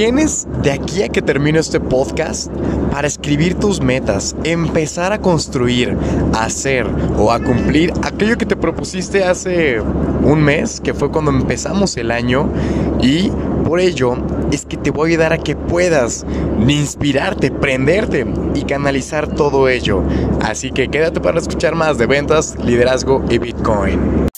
Tienes de aquí a que termine este podcast para escribir tus metas, empezar a construir, hacer o a cumplir aquello que te propusiste hace un mes, que fue cuando empezamos el año, y por ello es que te voy a ayudar a que puedas inspirarte, prenderte y canalizar todo ello. Así que quédate para escuchar más de ventas, liderazgo y Bitcoin.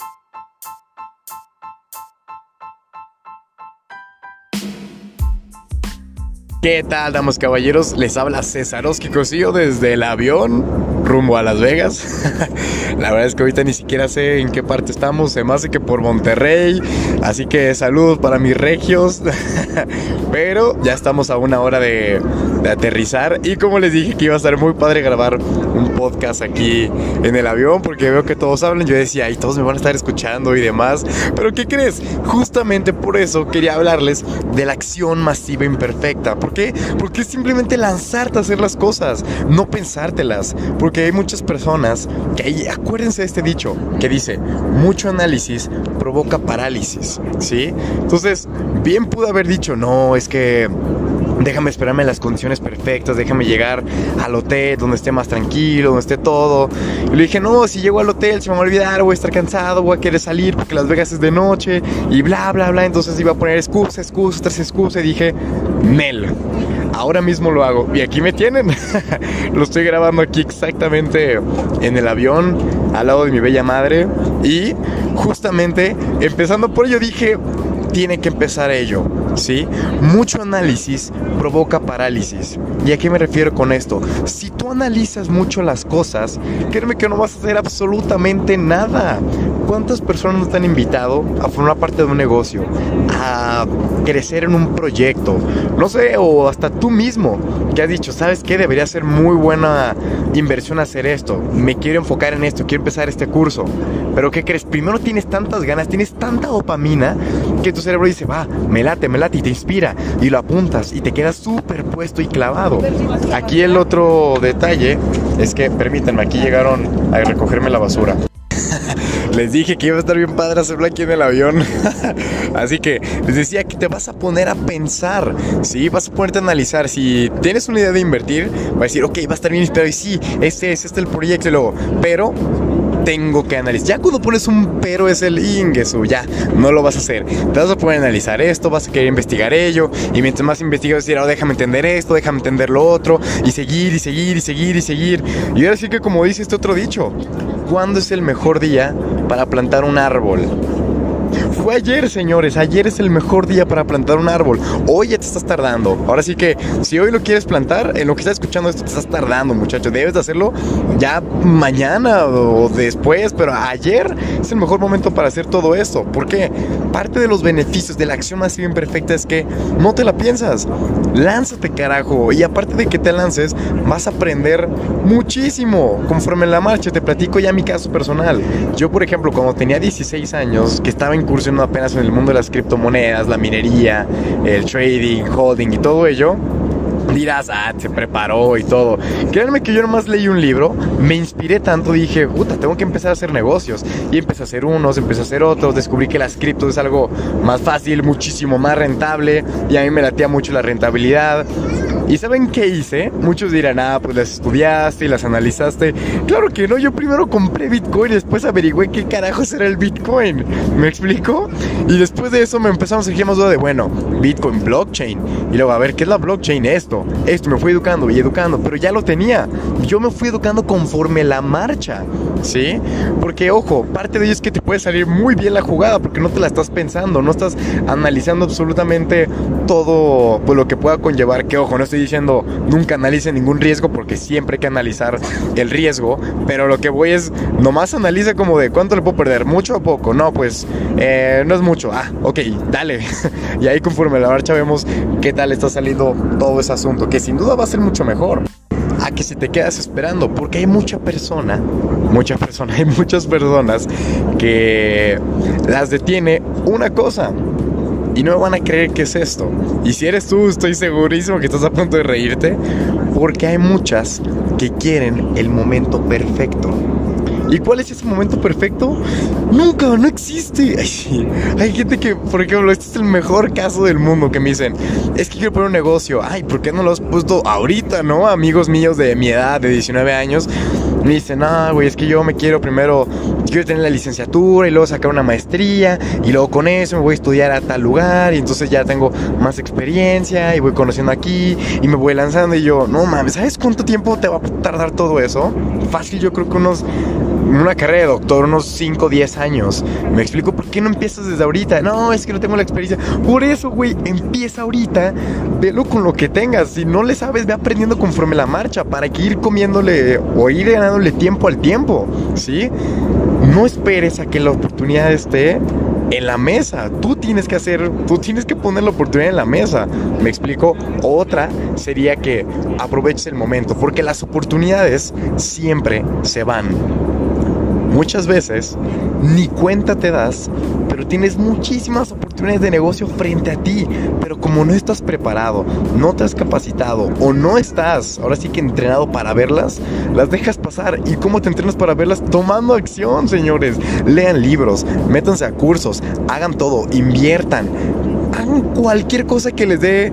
¿Qué tal, damas caballeros? Les habla César Cosillo desde el avión rumbo a Las Vegas. La verdad es que ahorita ni siquiera sé en qué parte estamos, se me hace que por Monterrey. Así que saludos para mis regios. Pero ya estamos a una hora de, aterrizar. Y como les dije que iba a estar muy padre grabar un podcast aquí en el avión, porque veo que todos hablan. Yo decía, y todos me van a estar escuchando y demás. Pero ¿qué crees? Justamente por eso quería hablarles de la acción masiva imperfecta. ¿Por qué? Porque es simplemente lanzarte a hacer las cosas, no pensártelas. Hay muchas personas que hay, acuérdense de este dicho que dice, mucho análisis provoca parálisis, ¿sí? Entonces, bien pudo haber dicho, no, es que déjame esperarme las condiciones perfectas, déjame llegar al hotel donde esté más tranquilo, donde esté todo. Y le dije, no, si llego al hotel se me va a olvidar, voy a estar cansado, voy a querer salir porque Las Vegas es de noche y bla, bla, bla. Entonces iba a poner excusa, excusa, tras excusa y dije, Nel. Ahora mismo lo hago y aquí me tienen. lo estoy grabando aquí exactamente en el avión, al lado de mi bella madre. Y justamente empezando por ello dije, tiene que empezar ello, ¿sí? Mucho análisis provoca parálisis. ¿Y a qué me refiero con esto? Si tú analizas mucho las cosas, créeme que no vas a hacer absolutamente nada. ¿Cuántas personas nos te han invitado a formar parte de un negocio? A crecer en un proyecto. No sé, o hasta tú mismo que has dicho, ¿sabes qué? Debería ser muy buena inversión hacer esto. Me quiero enfocar en esto, quiero empezar este curso. Pero ¿qué crees? Primero tienes tantas ganas, tienes tanta dopamina que tu cerebro dice, va, me late, me late y te inspira. Y lo apuntas y te quedas súper puesto y clavado. Aquí el otro detalle es que, permítanme, aquí llegaron a recogerme la basura. Les dije que iba a estar bien padre hacerlo aquí en el avión. Así que les decía que te vas a poner a pensar, ¿sí? Vas a ponerte a analizar. Si tienes una idea de invertir, va a decir, ok, va a estar bien inspirado. Y sí, este es, este es el proyecto y luego. Pero tengo que analizar. Ya cuando pones un pero es el ingreso, ya no lo vas a hacer. Te vas a poner a analizar esto, vas a querer investigar ello. Y mientras más investigas, decir, oh, déjame entender esto, déjame entender lo otro. Y seguir, y seguir, y seguir, y seguir. Y ahora sí que, como dice este otro dicho, ¿cuándo es el mejor día para plantar un árbol? Fue ayer, señores. Ayer es el mejor día para plantar un árbol. Hoy ya te estás tardando. Ahora sí que, si hoy lo quieres plantar, en lo que estás escuchando esto te estás tardando, muchacho. Debes de hacerlo ya mañana o después, pero ayer es el mejor momento para hacer todo esto. porque Parte de los beneficios de la acción más bien perfecta es que no te la piensas. Lánzate, carajo. Y aparte de que te lances, vas a aprender muchísimo conforme en la marcha. Te platico ya mi caso personal. Yo, por ejemplo, cuando tenía 16 años, que estaba en incursionando apenas en el mundo de las criptomonedas, la minería, el trading, holding y todo ello, dirás, ah, se preparó y todo. Créanme que yo nomás leí un libro, me inspiré tanto, dije, puta, tengo que empezar a hacer negocios. Y empecé a hacer unos, empecé a hacer otros, descubrí que las criptos es algo más fácil, muchísimo más rentable, y a mí me latía mucho la rentabilidad. ¿Y saben qué hice? Muchos dirán, ah, pues las estudiaste y las analizaste. Claro que no, yo primero compré Bitcoin y después averigüé qué carajos era el Bitcoin. ¿Me explico? Y después de eso me empezamos a surgir más duda de, bueno, Bitcoin, blockchain. Y luego, a ver, ¿qué es la blockchain? Esto, esto, me fui educando y educando, pero ya lo tenía. Yo me fui educando conforme la marcha, ¿sí? Porque, ojo, parte de ello es que te puede salir muy bien la jugada porque no te la estás pensando, no estás analizando absolutamente todo pues, lo que pueda conllevar. Que, ojo, no estoy diciendo nunca analice ningún riesgo porque siempre hay que analizar el riesgo, pero lo que voy es nomás analiza como de cuánto le puedo perder, mucho o poco, no, pues eh, no es mucho, ah, ok, dale, y ahí conforme la marcha vemos qué tal está saliendo todo ese asunto, que sin duda va a ser mucho mejor a que si te quedas esperando, porque hay mucha persona, mucha persona, hay muchas personas que las detiene una cosa, y no van a creer qué es esto. Y si eres tú, estoy segurísimo que estás a punto de reírte, porque hay muchas que quieren el momento perfecto. ¿Y cuál es ese momento perfecto? Nunca, no existe. hay gente que, por ejemplo, este es el mejor caso del mundo que me dicen, es que quiero poner un negocio. Ay, ¿por qué no lo has puesto ahorita, no? Amigos míos de mi edad, de 19 años, me dicen, ah, güey, es que yo me quiero primero, quiero tener la licenciatura y luego sacar una maestría y luego con eso me voy a estudiar a tal lugar y entonces ya tengo más experiencia y voy conociendo aquí y me voy lanzando y yo, no mames, ¿sabes cuánto tiempo te va a tardar todo eso? Fácil, yo creo que unos una carrera de doctor unos 5 o 10 años. Me explico por qué no empiezas desde ahorita. No, es que no tengo la experiencia. Por eso, güey, empieza ahorita. Velo con lo que tengas. Si no le sabes, ve aprendiendo conforme la marcha para que ir comiéndole o ir ganándole tiempo al tiempo. ¿Sí? No esperes a que la oportunidad esté en la mesa. Tú tienes que hacer, tú tienes que poner la oportunidad en la mesa. Me explico. Otra sería que aproveches el momento, porque las oportunidades siempre se van. Muchas veces ni cuenta te das, pero tienes muchísimas oportunidades de negocio frente a ti, pero como no estás preparado, no te has capacitado o no estás, ahora sí que entrenado para verlas, las dejas pasar. ¿Y cómo te entrenas para verlas? Tomando acción, señores. Lean libros, métanse a cursos, hagan todo, inviertan, hagan cualquier cosa que les dé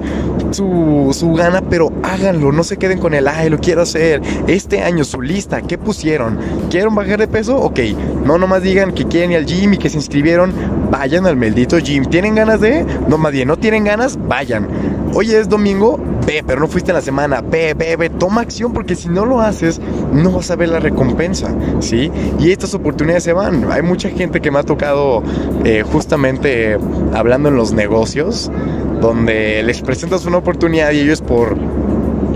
su, su, gana, pero háganlo, no se queden con el, ay, lo quiero hacer. Este año, su lista, ¿qué pusieron? ¿Quieren bajar de peso? Ok, no nomás digan que quieren ir al gym y que se inscribieron, vayan al maldito gym. ¿Tienen ganas de? No, más bien, ¿no tienen ganas? Vayan. Hoy es domingo, ve, pero no fuiste en la semana, ve, ve, ve, toma acción porque si no lo haces, no vas a ver la recompensa, ¿sí? Y estas oportunidades se van. Hay mucha gente que me ha tocado eh, justamente hablando en los negocios, donde les presentas una oportunidad y ellos por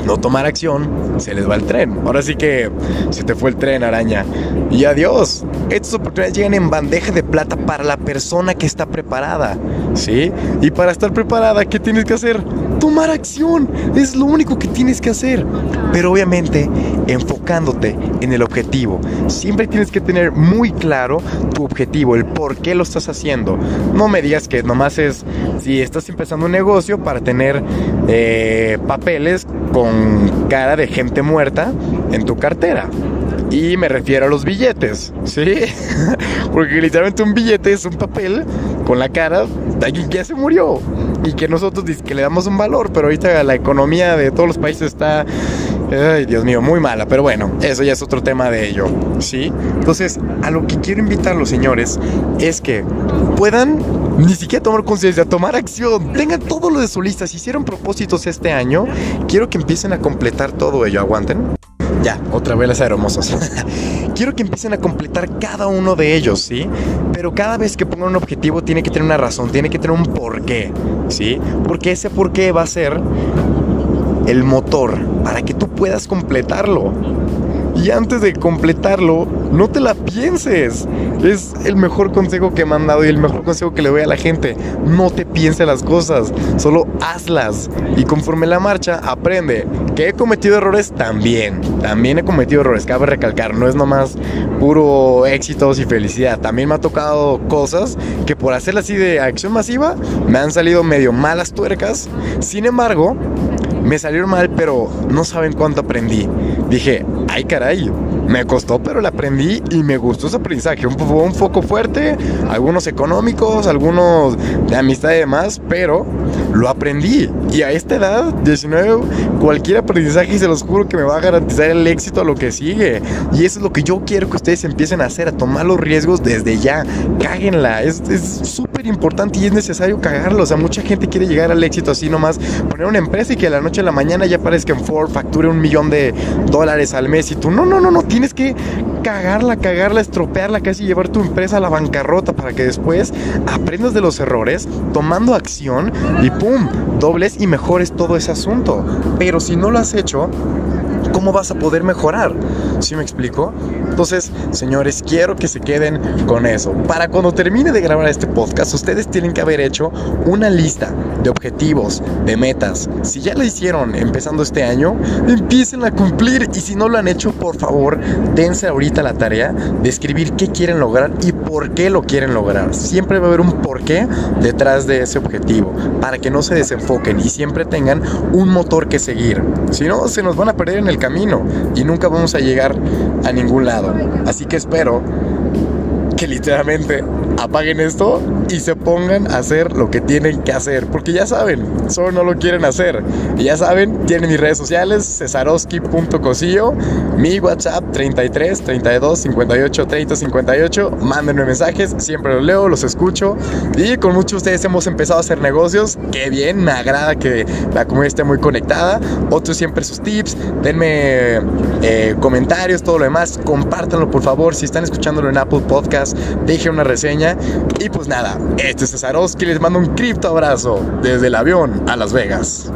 no tomar acción, se les va el tren. Ahora sí que se te fue el tren, araña. Y adiós. Estas oportunidades llegan en bandeja de plata para la persona que está preparada. ¿Sí? Y para estar preparada, ¿qué tienes que hacer? Tomar acción. Es lo único que tienes que hacer. Pero obviamente enfocándote en el objetivo. Siempre tienes que tener muy claro tu objetivo, el por qué lo estás haciendo. No me digas que nomás es si estás empezando un negocio para tener eh, papeles con cara de gente muerta en tu cartera. Y me refiero a los billetes, ¿sí? Porque literalmente un billete es un papel con la cara de alguien que ya se murió. Y que nosotros que le damos un valor, pero ahorita la economía de todos los países está Ay, Dios mío, muy mala, pero bueno, eso ya es otro tema de ello, ¿sí? Entonces, a lo que quiero invitar a los señores es que puedan ni siquiera tomar conciencia, tomar acción, tengan todo lo de su lista. Si hicieron propósitos este año, quiero que empiecen a completar todo ello, aguanten. Ya, otra vez las hermosos. Quiero que empiecen a completar cada uno de ellos, ¿sí? Pero cada vez que pongan un objetivo tiene que tener una razón, tiene que tener un porqué, ¿sí? Porque ese porqué va a ser el motor para que tú puedas completarlo. Y antes de completarlo, no te la pienses. Es el mejor consejo que me han dado y el mejor consejo que le doy a la gente. No te pienses las cosas, solo hazlas. Y conforme la marcha, aprende. Que he cometido errores también. También he cometido errores, cabe recalcar. No es nomás puro éxitos y felicidad. También me ha tocado cosas que por hacerlas así de acción masiva me han salido medio malas tuercas. Sin embargo, me salieron mal, pero no saben cuánto aprendí. Dije, ay caray, me costó, pero la aprendí y me gustó ese aprendizaje. Un, un foco fuerte, algunos económicos, algunos de amistad y demás, pero lo aprendí. Y a esta edad, 19, cualquier aprendizaje, se los juro que me va a garantizar el éxito a lo que sigue. Y eso es lo que yo quiero que ustedes empiecen a hacer, a tomar los riesgos desde ya. Cáguenla, es súper importante y es necesario cagarlo. O sea, mucha gente quiere llegar al éxito así nomás, poner una empresa y que a la noche a la mañana ya parezca en Ford facture un millón de dólares al mes y tú, no, no, no, no, tienes que cagarla, cagarla, estropearla, casi llevar tu empresa a la bancarrota para que después aprendas de los errores, tomando acción y pum, dobles y mejores todo ese asunto. Pero si no lo has hecho, ¿cómo vas a poder mejorar? ¿Sí me explico? Entonces, señores, quiero que se queden con eso. Para cuando termine de grabar este podcast, ustedes tienen que haber hecho una lista de objetivos, de metas. Si ya lo hicieron empezando este año, empiecen a cumplir. Y si no lo han hecho, por favor, dense ahorita la tarea de escribir qué quieren lograr y por por qué lo quieren lograr. Siempre va a haber un porqué detrás de ese objetivo, para que no se desenfoquen y siempre tengan un motor que seguir. Si no, se nos van a perder en el camino y nunca vamos a llegar a ningún lado. Así que espero que literalmente apaguen esto y se pongan a hacer lo que tienen que hacer. Porque ya saben, solo no lo quieren hacer. Y ya saben, tienen mis redes sociales, cesaroski.cosillo, mi WhatsApp 33 32 58 30 58. Mándenme mensajes, siempre los leo, los escucho. Y con muchos de ustedes hemos empezado a hacer negocios. Qué bien, me agrada que la comunidad esté muy conectada. Otros siempre sus tips, denme eh, comentarios, todo lo demás. Compártanlo por favor. Si están escuchándolo en Apple Podcast, dejen una reseña. Y pues nada, este es Cesaroski, les mando un cripto abrazo desde el avión a Las Vegas.